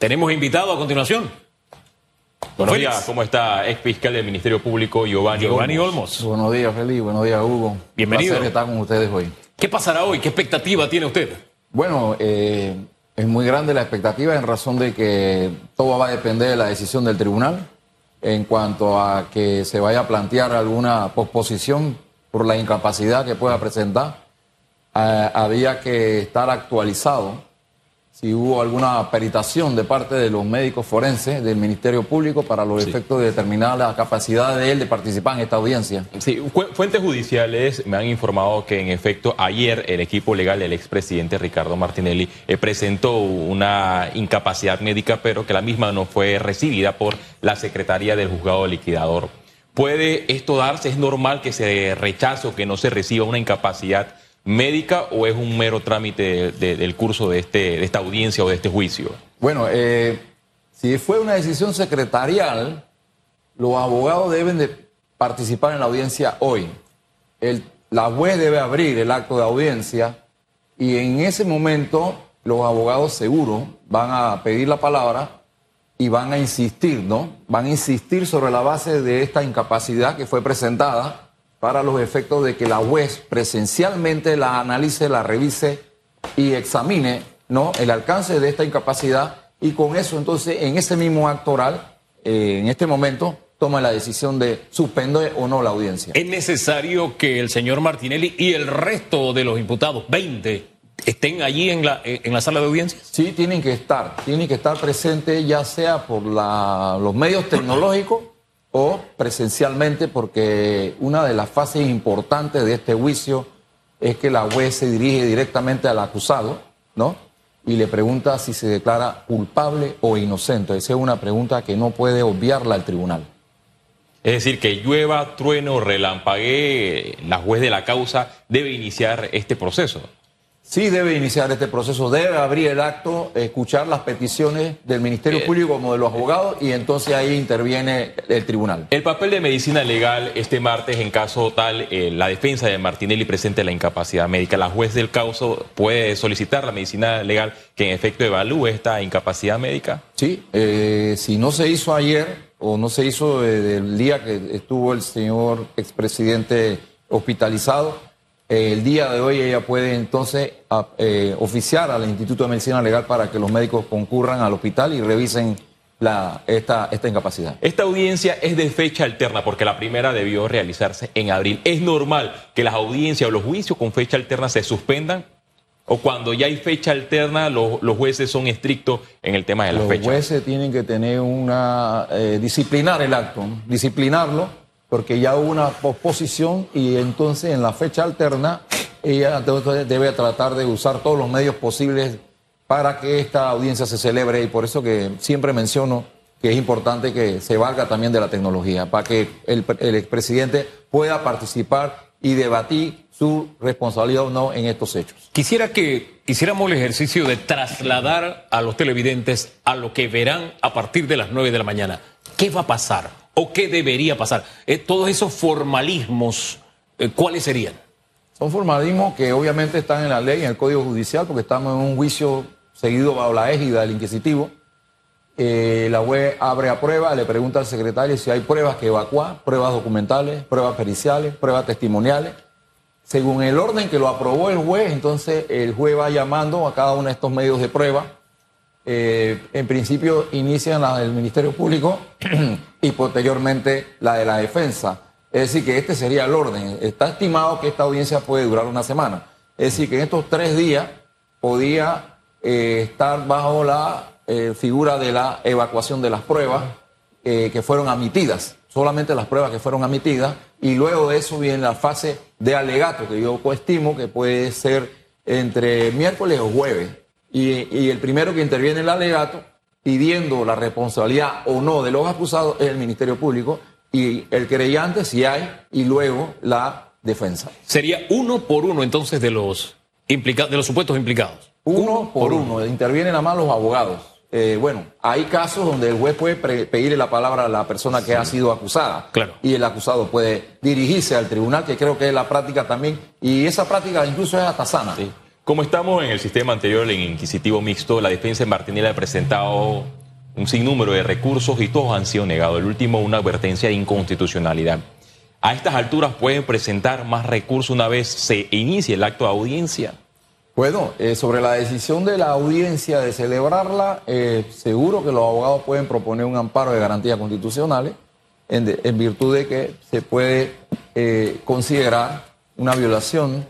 Tenemos invitado a continuación. Buenos Félix. días, ¿cómo está? Ex fiscal del Ministerio Público, Giovanni, Giovanni Olmos. Olmos. Buenos días, Felipe. Buenos días, Hugo. Bienvenido. Un placer estar con ustedes hoy. ¿Qué pasará hoy? ¿Qué expectativa tiene usted? Bueno, eh, es muy grande la expectativa en razón de que todo va a depender de la decisión del tribunal en cuanto a que se vaya a plantear alguna posposición por la incapacidad que pueda presentar. Ah, había que estar actualizado si hubo alguna peritación de parte de los médicos forenses del Ministerio Público para los efectos de determinar la capacidad de él de participar en esta audiencia. Sí, fu- fuentes judiciales me han informado que en efecto ayer el equipo legal del expresidente Ricardo Martinelli eh, presentó una incapacidad médica, pero que la misma no fue recibida por la Secretaría del Juzgado Liquidador. ¿Puede esto darse? ¿Es normal que se rechace o que no se reciba una incapacidad médica o es un mero trámite de- de- del curso de, este, de esta audiencia o de este juicio? Bueno, eh, si fue una decisión secretarial, los abogados deben de participar en la audiencia hoy. La juez debe abrir el acto de audiencia y en ese momento los abogados seguro van a pedir la palabra y van a insistir, ¿no? Van a insistir sobre la base de esta incapacidad que fue presentada para los efectos de que la juez presencialmente la analice, la revise y examine, ¿no? El alcance de esta incapacidad y con eso entonces en ese mismo acto oral, eh, en este momento, toma la decisión de suspender o no la audiencia. ¿Es necesario que el señor Martinelli y el resto de los imputados, 20, estén allí en la, en la sala de audiencias? Sí, tienen que estar, tienen que estar presentes ya sea por la- los medios tecnológicos o presencialmente, porque una de las fases importantes de este juicio es que la juez se dirige directamente al acusado, ¿no? Y le pregunta si se declara culpable o inocente. Esa es una pregunta que no puede obviarla el tribunal. Es decir, que llueva, trueno, relampaguee, la juez de la causa debe iniciar este proceso. Sí debe iniciar este proceso, debe abrir el acto, escuchar las peticiones del Ministerio Público como de los abogados y entonces ahí interviene el tribunal. El papel de medicina legal este martes, en caso tal, eh, la defensa de Martinelli presente la incapacidad médica. La juez del caso puede solicitar la medicina legal que en efecto evalúe esta incapacidad médica. Sí, eh, si no se hizo ayer o no se hizo eh, el día que estuvo el señor expresidente hospitalizado, eh, el día de hoy ella puede entonces a- eh, oficiar al Instituto de Medicina Legal para que los médicos concurran al hospital y revisen la, esta, esta incapacidad. Esta audiencia es de fecha alterna porque la primera debió realizarse en abril. ¿Es normal que las audiencias o los juicios con fecha alterna se suspendan? ¿O cuando ya hay fecha alterna los, los jueces son estrictos en el tema de las Los fechas? jueces tienen que tener una eh, disciplinar el acto, ¿no? disciplinarlo, porque ya hubo una posposición y entonces en la fecha alterna ella debe tratar de usar todos los medios posibles para que esta audiencia se celebre y por eso que siempre menciono que es importante que se valga también de la tecnología, para que el, el expresidente pueda participar y debatir su responsabilidad o no en estos hechos. Quisiera que hiciéramos el ejercicio de trasladar a los televidentes a lo que verán a partir de las 9 de la mañana. ¿Qué va a pasar? ¿O qué debería pasar? Eh, todos esos formalismos, eh, ¿cuáles serían? Son formalismos que obviamente están en la ley, en el Código Judicial, porque estamos en un juicio seguido bajo la égida del inquisitivo. Eh, la web abre a prueba, le pregunta al secretario si hay pruebas que evacuar, pruebas documentales, pruebas periciales, pruebas testimoniales. Según el orden que lo aprobó el juez, entonces el juez va llamando a cada uno de estos medios de prueba. Eh, en principio inician la del Ministerio Público y posteriormente la de la defensa. Es decir, que este sería el orden. Está estimado que esta audiencia puede durar una semana. Es decir, que en estos tres días podía eh, estar bajo la eh, figura de la evacuación de las pruebas que fueron admitidas, solamente las pruebas que fueron admitidas, y luego de eso viene la fase de alegato, que yo estimo que puede ser entre miércoles o jueves. Y, y el primero que interviene en el alegato, pidiendo la responsabilidad o no de los acusados, es el Ministerio Público, y el querellante si hay, y luego la defensa. Sería uno por uno entonces de los, de los supuestos implicados. Uno por uno, intervienen nada más los abogados. Eh, bueno, hay casos donde el juez puede pedirle la palabra a la persona que ha sido acusada. Claro. Y el acusado puede dirigirse al tribunal, que creo que es la práctica también. Y esa práctica incluso es hasta sana. Sí. Como estamos en el sistema anterior, en inquisitivo mixto, la defensa de Martinelli ha presentado un sinnúmero de recursos y todos han sido negados. El último, una advertencia de inconstitucionalidad. A estas alturas pueden presentar más recursos una vez se inicie el acto de audiencia. Bueno, eh, sobre la decisión de la audiencia de celebrarla, eh, seguro que los abogados pueden proponer un amparo de garantías constitucionales en, en virtud de que se puede eh, considerar una violación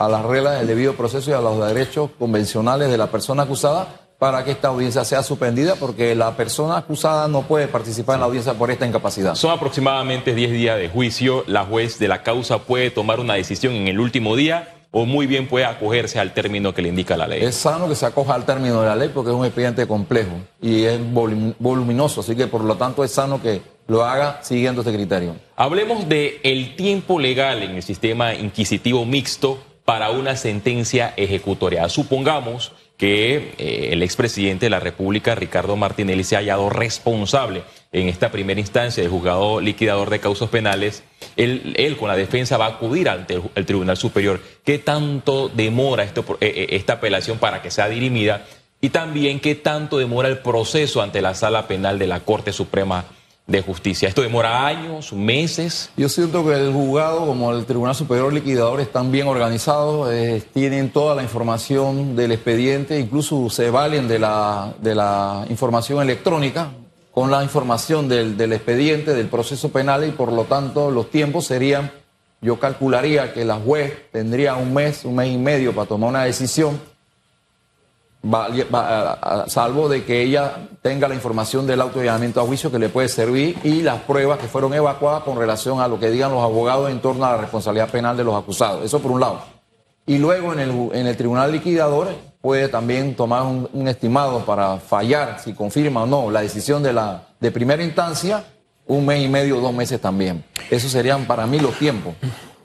a las reglas del debido proceso y a los derechos convencionales de la persona acusada para que esta audiencia sea suspendida porque la persona acusada no puede participar en la audiencia por esta incapacidad. Son aproximadamente 10 días de juicio. La juez de la causa puede tomar una decisión en el último día o muy bien puede acogerse al término que le indica la ley. Es sano que se acoja al término de la ley porque es un expediente complejo y es voluminoso, así que por lo tanto es sano que lo haga siguiendo este criterio. Hablemos de el tiempo legal en el sistema inquisitivo mixto para una sentencia ejecutoria. Supongamos que eh, el expresidente de la República, Ricardo Martinelli, se ha hallado responsable en esta primera instancia del juzgado liquidador de causas penales. Él, con la defensa va a acudir ante el, Tribunal Superior. ¿Qué tanto demora eh, eh, esta apelación para que sea dirimida? Y también qué tanto demora el proceso ante la sala penal de la Corte Suprema de justicia. ¿Esto demora años, meses? Yo siento que el juzgado, como el Tribunal Superior Liquidador, están bien organizados, eh, tienen toda la información del expediente, incluso se valen de la, de la información electrónica con la información del, del expediente, del proceso penal y por lo tanto los tiempos serían, yo calcularía que la juez tendría un mes, un mes y medio para tomar una decisión salvo de que ella tenga la información del auto a juicio que le puede servir y las pruebas que fueron evacuadas con relación a lo que digan los abogados en torno a la responsabilidad penal de los acusados. Eso por un lado. Y luego en el, en el tribunal liquidador puede también tomar un, estimado para fallar si confirma o no la decisión de, la, de primera instancia, un mes y medio, dos meses también. Esos serían para mí los tiempos.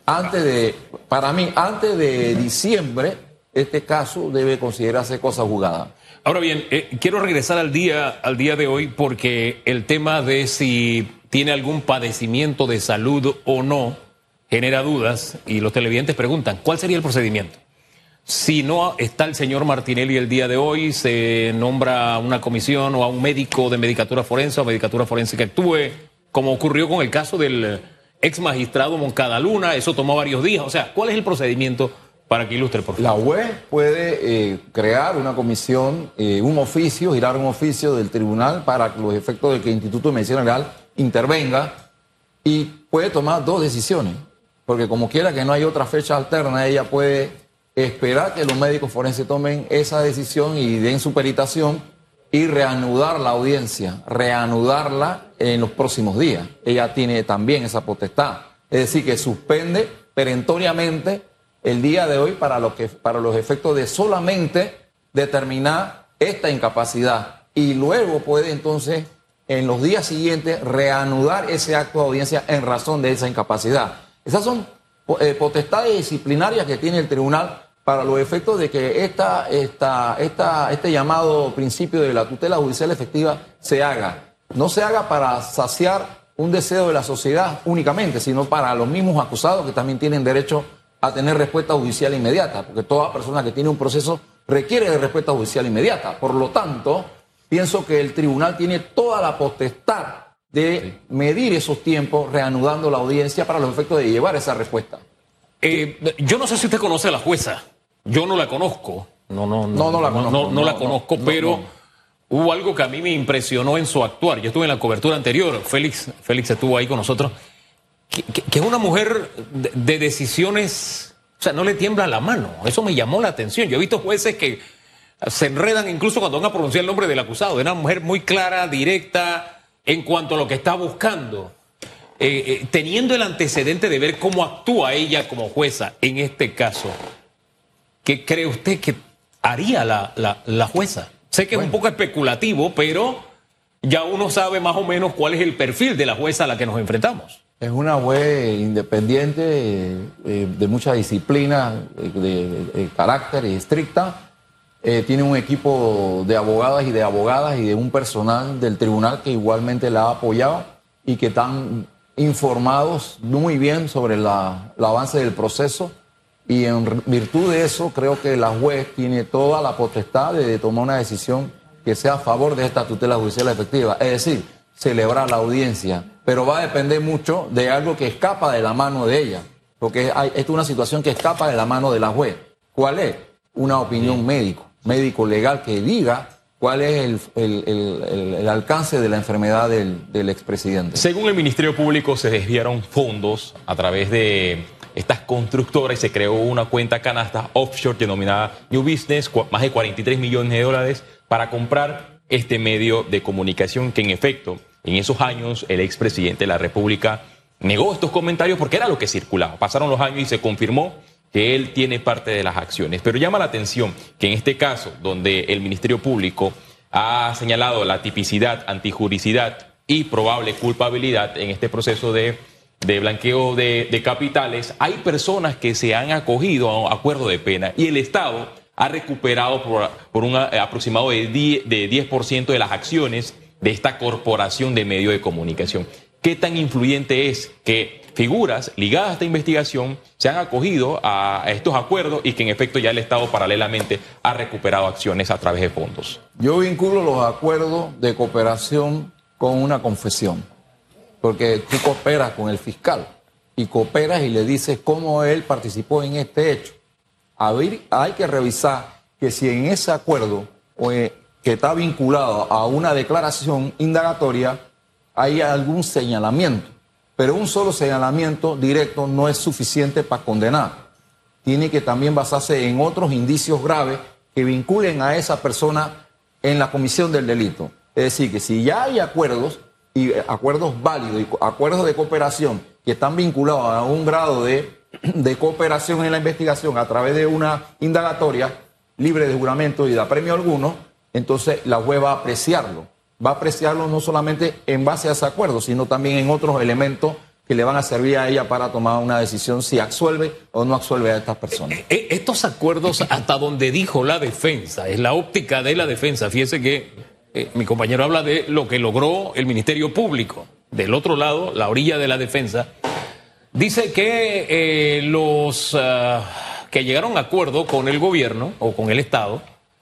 Antes de, para mí, antes de diciembre este caso debe considerarse cosa jugada. Ahora bien, eh, quiero regresar al día, al día de hoy porque el tema de si tiene algún padecimiento de salud o no genera dudas y los televidentes preguntan, ¿cuál sería el procedimiento? Si no está el señor Martinelli el día de hoy, se nombra una comisión o a un médico de medicatura forense o medicatura forense que actúe, como ocurrió con el caso del ex magistrado Moncada Luna, eso tomó varios días. O sea, ¿cuál es el procedimiento para que ilustre, por favor. La UE puede eh, crear una comisión, eh, un oficio, girar un oficio del tribunal para los efectos de que el Instituto de Medicina Legal intervenga y puede tomar dos decisiones. Porque como quiera que no hay otra fecha alterna, ella puede esperar que los médicos forenses tomen esa decisión y den su peritación y reanudar la audiencia, reanudarla en los próximos días. Ella tiene también esa potestad. Es decir, que suspende perentoriamente el día de hoy para, para los efectos de solamente determinar esta incapacidad y luego puede entonces en los días siguientes reanudar ese acto de audiencia en razón de esa incapacidad. Esas son eh, potestades disciplinarias que tiene el tribunal para los efectos de que esta, esta, esta, este llamado principio de la tutela judicial efectiva se haga. No se haga para saciar un deseo de la sociedad únicamente, sino para los mismos acusados que también tienen derecho a tener respuesta judicial inmediata, porque toda persona que tiene un proceso requiere de respuesta judicial inmediata. Por lo tanto, pienso que el tribunal tiene toda la potestad de medir esos tiempos, reanudando la audiencia para los efectos de llevar esa respuesta. Eh, yo no sé si usted conoce a la jueza. Yo no la conozco. No, no, no, no, la conozco. No, la conozco, pero hubo algo que a mí me impresionó en su actuar. Yo estuve en la cobertura anterior. Félix, Félix estuvo ahí con nosotros que, es una mujer de, decisiones, o sea, no le tiembla la mano. Eso me llamó la atención. Yo he visto jueces que se enredan incluso cuando van a pronunciar el nombre del acusado. Es una mujer muy clara, directa en cuanto a lo que está buscando. Eh, eh, teniendo el antecedente de ver cómo actúa ella como jueza en este caso, ¿qué cree usted que haría la, la, jueza? Sé que es un poco especulativo, pero ya uno sabe más o menos cuál es el perfil de la jueza a la que nos enfrentamos. Es una web independiente, eh, de mucha disciplina, eh, de, carácter y estricta. Eh, tiene un equipo de abogadas y de abogadas y de un personal del tribunal que igualmente la ha apoyado y que están informados muy bien sobre el avance del proceso Y en virtud de eso, creo que la juez tiene toda la potestad de tomar una decisión que sea a favor de esta tutela judicial efectiva. Es decir, celebrar la audiencia. Pero va a depender mucho de algo que escapa de la mano de ella. Porque hay, esto es una situación que escapa de la mano de la juez. ¿Cuál es? Una opinión médico, médico legal que diga cuál es el, alcance de la enfermedad del, del expresidente. Según el Ministerio Público, se desviaron fondos a través de estas constructoras y se creó una cuenta canasta offshore denominada New Business, más de 43 millones de dólares para comprar este medio de comunicación que en efecto en esos años el expresidente de la República negó estos comentarios porque era lo que circulaba. Pasaron los años y se confirmó que él tiene parte de las acciones. Pero llama la atención que en este caso, donde el Ministerio Público ha señalado la tipicidad, antijuricidad y probable culpabilidad en este proceso de, blanqueo de, de capitales, hay personas que se han acogido a un acuerdo de pena y el Estado ha recuperado por, un eh, aproximado de 10%, de, 10 de las acciones de esta corporación de medios de comunicación. ¿Qué tan influyente es que figuras ligadas a esta investigación se han acogido a estos acuerdos y que en efecto ya el Estado paralelamente ha recuperado acciones a través de fondos? Yo vinculo los acuerdos de cooperación con una confesión, porque tú cooperas con el fiscal y cooperas y le dices cómo él participó en este hecho hay que revisar que si en ese acuerdo eh, que está vinculado a una declaración indagatoria hay algún señalamiento. Pero un solo señalamiento directo no es suficiente para condenar. Tiene que también basarse en otros indicios graves que vinculen a esa persona en la comisión del delito. Es decir, que si ya hay acuerdos, y eh, acuerdos válidos y acuerdos de cooperación que están vinculados a un grado de de cooperación en la investigación a través de una indagatoria libre de juramento y de premio alguno, entonces la juez va a apreciarlo. Va a apreciarlo no solamente en base a ese acuerdo, sino también en otros elementos que le van a servir a ella para tomar una decisión si absuelve o no absuelve a estas personas. Eh, eh, estos acuerdos, hasta donde dijo la defensa, es la óptica de la defensa. Fíjese que eh, mi compañero habla de lo que logró el Ministerio Público. Del otro lado, la orilla de la defensa, Dice que eh, los ah, que llegaron a acuerdo con el gobierno, o con el Estado,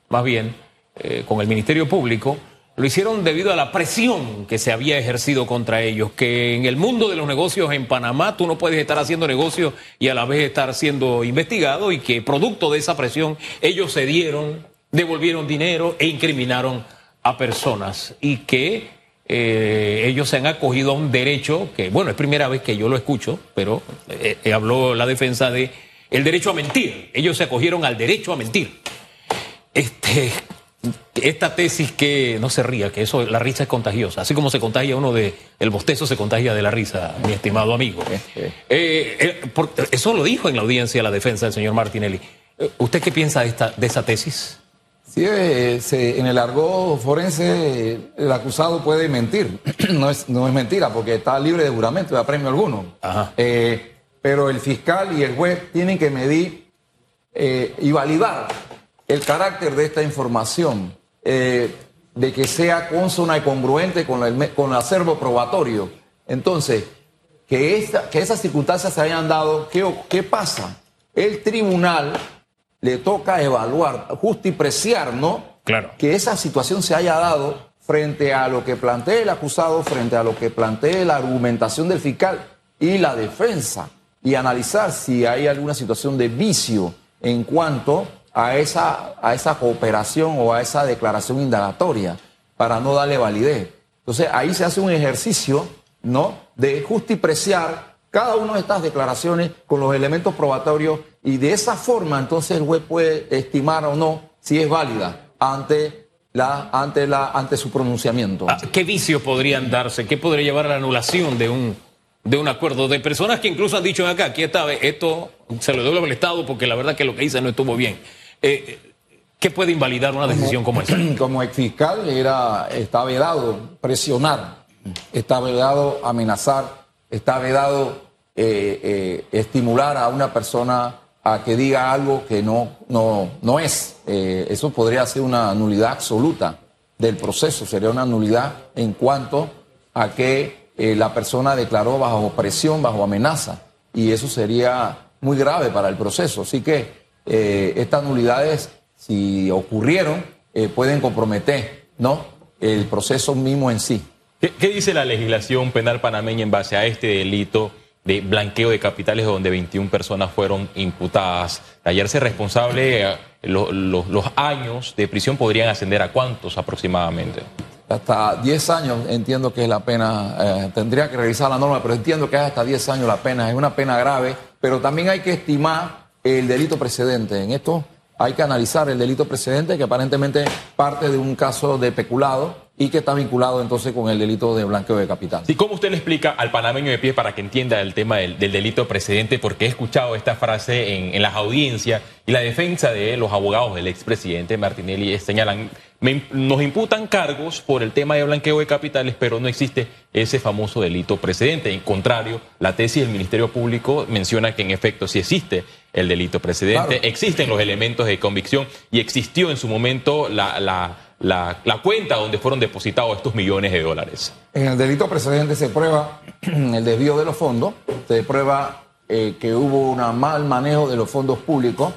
más bien, eh, con el Ministerio Público, lo hicieron debido a la presión que se había ejercido contra ellos, que en el mundo de los negocios en Panamá tú no puedes estar haciendo negocios y a la vez estar siendo investigado y que producto de esa presión ellos cedieron, devolvieron dinero e incriminaron a personas y que eh, ellos se han acogido a un derecho que, bueno, es primera vez que yo lo escucho, pero eh, eh, habló la defensa de el derecho a mentir. Ellos se acogieron al derecho a mentir. Este, esta tesis que no se ría, que eso la risa es contagiosa, así como se contagia uno de el bostezo se contagia de la risa, mi estimado amigo. eso lo dijo en la audiencia la defensa del señor Martinelli. ¿Usted qué piensa de esta de esa tesis? Sí, eh, en el argot forense el acusado puede mentir. no, es, no es mentira porque está libre de juramento, de premio alguno. Eh, pero el fiscal y el juez tienen que medir eh, y validar el carácter de esta información, de que sea consona y congruente con el, con el acervo probatorio. Entonces, que, esta, que esas circunstancias se hayan dado, ¿qué, qué pasa? El tribunal le toca evaluar, justipreciar, ¿no? Claro. Que esa situación se haya dado frente a lo que plantea el acusado, frente a lo que plantea la argumentación del fiscal y la defensa, y analizar si hay alguna situación de vicio en cuanto a esa, a esa cooperación o a esa declaración indagatoria, para no darle validez. Entonces ahí se hace un ejercicio, ¿no? De justipreciar cada una de estas declaraciones con los elementos probatorios y de esa forma entonces el juez puede estimar o no si es válida ante la ante la ante su pronunciamiento. Ah, ¿Qué vicios podrían darse? ¿Qué podría llevar a la anulación de un de un acuerdo de personas que incluso han dicho acá, aquí está, esto se lo debe al Estado porque la verdad que lo que hice no estuvo bien. Eh, ¿Qué puede invalidar una decisión como, esa? Como ex fiscal era, está vedado presionar, está vedado amenazar está vedado eh, eh, estimular a una persona a que diga algo que no, no, no es. Eh, eso podría ser una nulidad absoluta del proceso, sería una nulidad en cuanto a que la persona declaró bajo presión, bajo amenaza, y eso sería muy grave para el proceso. Así que eh, estas nulidades, si ocurrieron, eh, pueden comprometer ¿no? el proceso mismo en sí. ¿Qué, ¿Qué, dice la legislación penal panameña en base a este delito de blanqueo de capitales donde 21 personas fueron imputadas? Responsable, eh, lo, lo, los años de prisión podrían ascender a cuántos aproximadamente? Hasta 10 años entiendo que es la pena, eh, tendría que revisar la norma, pero entiendo que es hasta 10 años la pena, es una pena grave, pero también hay que estimar el delito precedente. En esto hay que analizar el delito precedente que aparentemente parte de un caso de peculado y que está vinculado entonces con el delito de blanqueo de capital. ¿Y cómo usted le explica al panameño de pie para que entienda el tema del, del delito precedente? Porque he escuchado esta frase en, en, las audiencias y la defensa de los abogados del expresidente Martinelli señalan, me, nos imputan cargos por el tema de blanqueo de capitales, pero no existe ese famoso delito precedente. En contrario, la tesis del Ministerio Público menciona que en efecto sí existe el delito precedente, claro. existen los elementos de convicción y existió en su momento la, la la, la, cuenta donde fueron depositados estos millones de dólares. En el delito precedente se prueba el desvío de los fondos, se prueba eh, que hubo un mal manejo de los fondos públicos,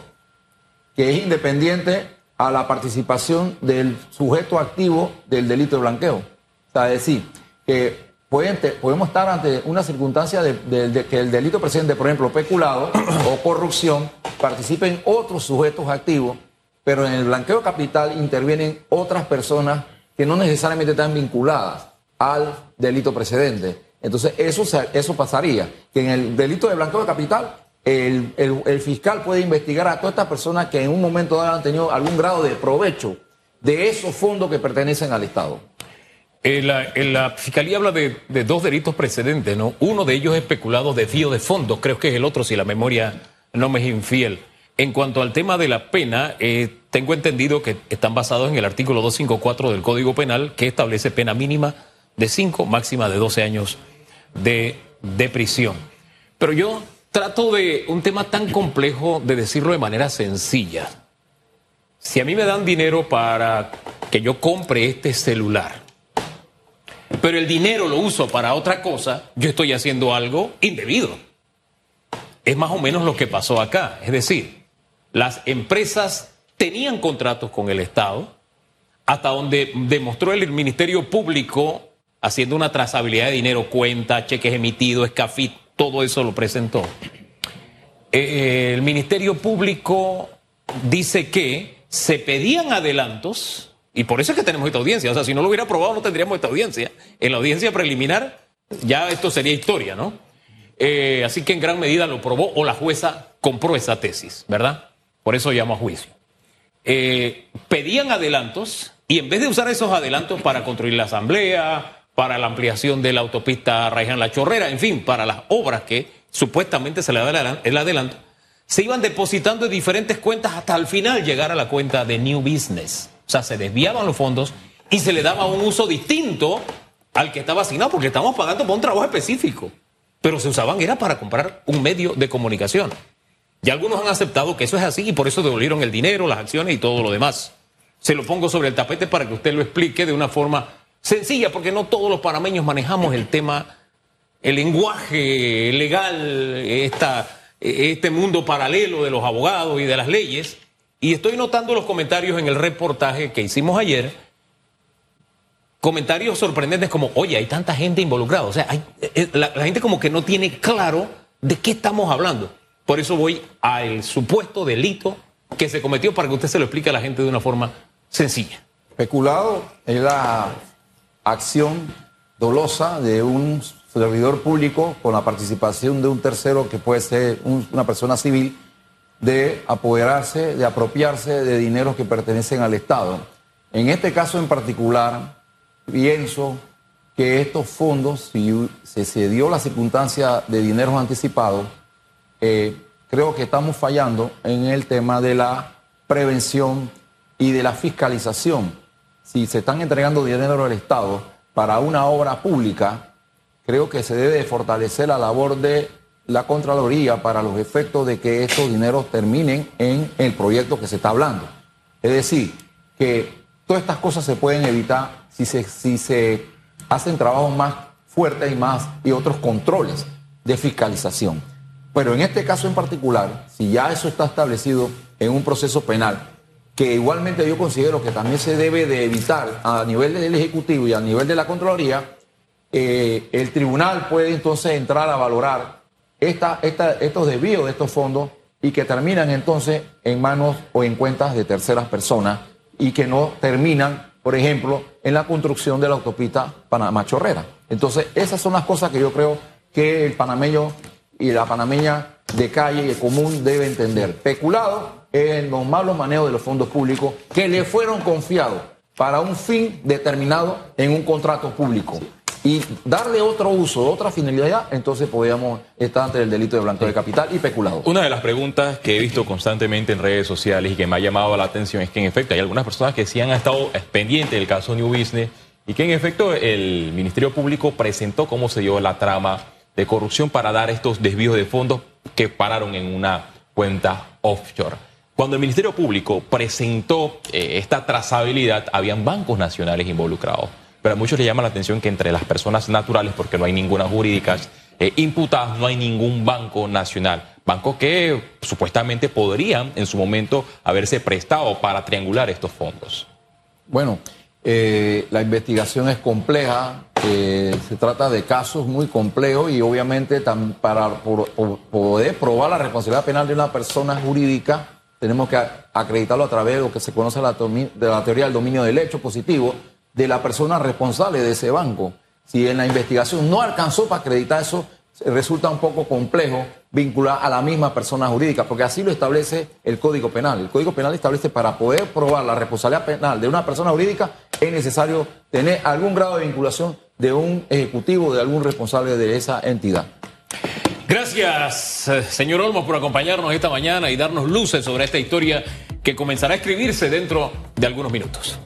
que es independiente a la participación del sujeto activo del delito de blanqueo. O sea, decir, que podemos estar ante una circunstancia de, de, que el delito precedente, por ejemplo, peculado o corrupción, participen otros sujetos activos pero en el blanqueo capital intervienen otras personas que no necesariamente están vinculadas al delito precedente. Entonces, eso, eso pasaría, que en el delito de blanqueo de capital, el, el, fiscal puede investigar a todas estas personas que en un momento dado han tenido algún grado de provecho de esos fondos que pertenecen al Estado. En la, en la, Fiscalía habla de, de, dos delitos precedentes, ¿no? Uno de ellos es especulado de desvío de fondos, creo que es el otro, si la memoria no me es infiel. En cuanto al tema de la pena, eh, tengo entendido que están basados en el artículo 254 del Código Penal, que establece pena mínima de 5, máxima de 12 años de, de prisión. Pero yo trato de un tema tan complejo de decirlo de manera sencilla. Si a mí me dan dinero para que yo compre este celular, pero el dinero lo uso para otra cosa, yo estoy haciendo algo indebido. Es más o menos lo que pasó acá. Es decir, las empresas tenían contratos con el Estado, hasta donde demostró el Ministerio Público haciendo una trazabilidad de dinero, cuenta, cheques emitidos, escafit, todo eso lo presentó. Eh, el Ministerio Público dice que se pedían adelantos, y por eso es que tenemos esta audiencia, o sea, si no lo hubiera aprobado no tendríamos esta audiencia. En la audiencia preliminar ya esto sería historia, ¿no? Eh, así que en gran medida lo probó o la jueza compró esa tesis, ¿verdad? Por eso llamo a juicio. Eh, pedían adelantos y en vez de usar esos adelantos para construir la asamblea, para la ampliación de la autopista Raiján La Chorrera, en fin, para las obras que supuestamente se le da el adelanto, se iban depositando en diferentes cuentas hasta al final llegar a la cuenta de New Business. O sea, se desviaban los fondos y se le daba un uso distinto al que estaba asignado, porque estamos pagando por un trabajo específico. Pero se usaban era para comprar un medio de comunicación. Y algunos han aceptado que eso es así y por eso devolvieron el dinero, las acciones y todo lo demás. Se lo pongo sobre el tapete para que usted lo explique de una forma sencilla, porque no todos los panameños manejamos el tema, el lenguaje legal, esta, este mundo paralelo de los abogados y de las leyes. Y estoy notando los comentarios en el reportaje que hicimos ayer. Comentarios sorprendentes como, oye, hay tanta gente involucrada. O sea, hay, eh, la, la gente como que no tiene claro de qué estamos hablando. Por eso voy al supuesto delito que se cometió para que usted se lo explique a la gente de una forma sencilla. Peculado es la acción dolosa de un servidor público con la participación de un tercero que puede ser un, una persona civil de apoderarse, de apropiarse de dineros que pertenecen al Estado. En este caso en particular, pienso que estos fondos, si se, se dio la circunstancia de dineros anticipados, eh, creo que estamos fallando en el tema de la prevención y de la fiscalización. Si se están entregando dinero al Estado para una obra pública, creo que se debe fortalecer la labor de la Contraloría para los efectos de que estos dineros terminen en el proyecto que se está hablando. Es decir, que todas estas cosas se pueden evitar si se, si se hacen trabajos más fuertes y más y otros controles de fiscalización. Pero en este caso en particular, si ya eso está establecido en un proceso penal, que igualmente yo considero que también se debe de evitar a nivel del Ejecutivo y a nivel de la Contraloría, eh, el tribunal puede entonces entrar a valorar estos desvíos de estos fondos y que terminan entonces en manos o en cuentas de terceras personas y que no terminan, por ejemplo, en la construcción de la autopista Panamá-Chorrera. Entonces, esas son las cosas que yo creo que el panameño y la panameña de calle y de común debe entender. Peculado en los malos manejos de los fondos públicos que le fueron confiados para un fin determinado en un contrato público y darle otro uso, otra finalidad, entonces podríamos estar ante el delito de blanqueo de capital y peculado. Una de las preguntas que he visto constantemente en redes sociales y que me ha llamado la atención es que en efecto hay algunas personas que sí han estado pendientes del caso New Business y que en efecto el Ministerio Público presentó cómo se dio la trama de corrupción para dar estos desvíos de fondos que pararon en una cuenta offshore. Cuando el Ministerio Público presentó eh, esta trazabilidad, habían bancos nacionales involucrados pero a muchos les llama la atención que entre las personas naturales, porque no hay ninguna jurídicas eh, imputadas, no hay ningún banco nacional. Bancos que supuestamente podrían en su momento haberse prestado para triangular estos fondos. Bueno, eh, la investigación es compleja, se trata de casos muy complejos y obviamente para poder probar la responsabilidad penal de una persona jurídica tenemos que acreditarlo a través de lo que se conoce de la teoría del dominio del hecho positivo, de la persona responsable de ese banco. Si en la investigación no alcanzó para acreditar eso, resulta un poco complejo vincular a la misma persona jurídica, porque así lo establece el Código Penal. El Código Penal establece para poder probar la responsabilidad penal de una persona jurídica es necesario tener algún grado de vinculación de un ejecutivo, de algún responsable de esa entidad. Gracias, eh, señor Olmos, por acompañarnos esta mañana y darnos luces sobre esta historia que comenzará a escribirse dentro de algunos minutos.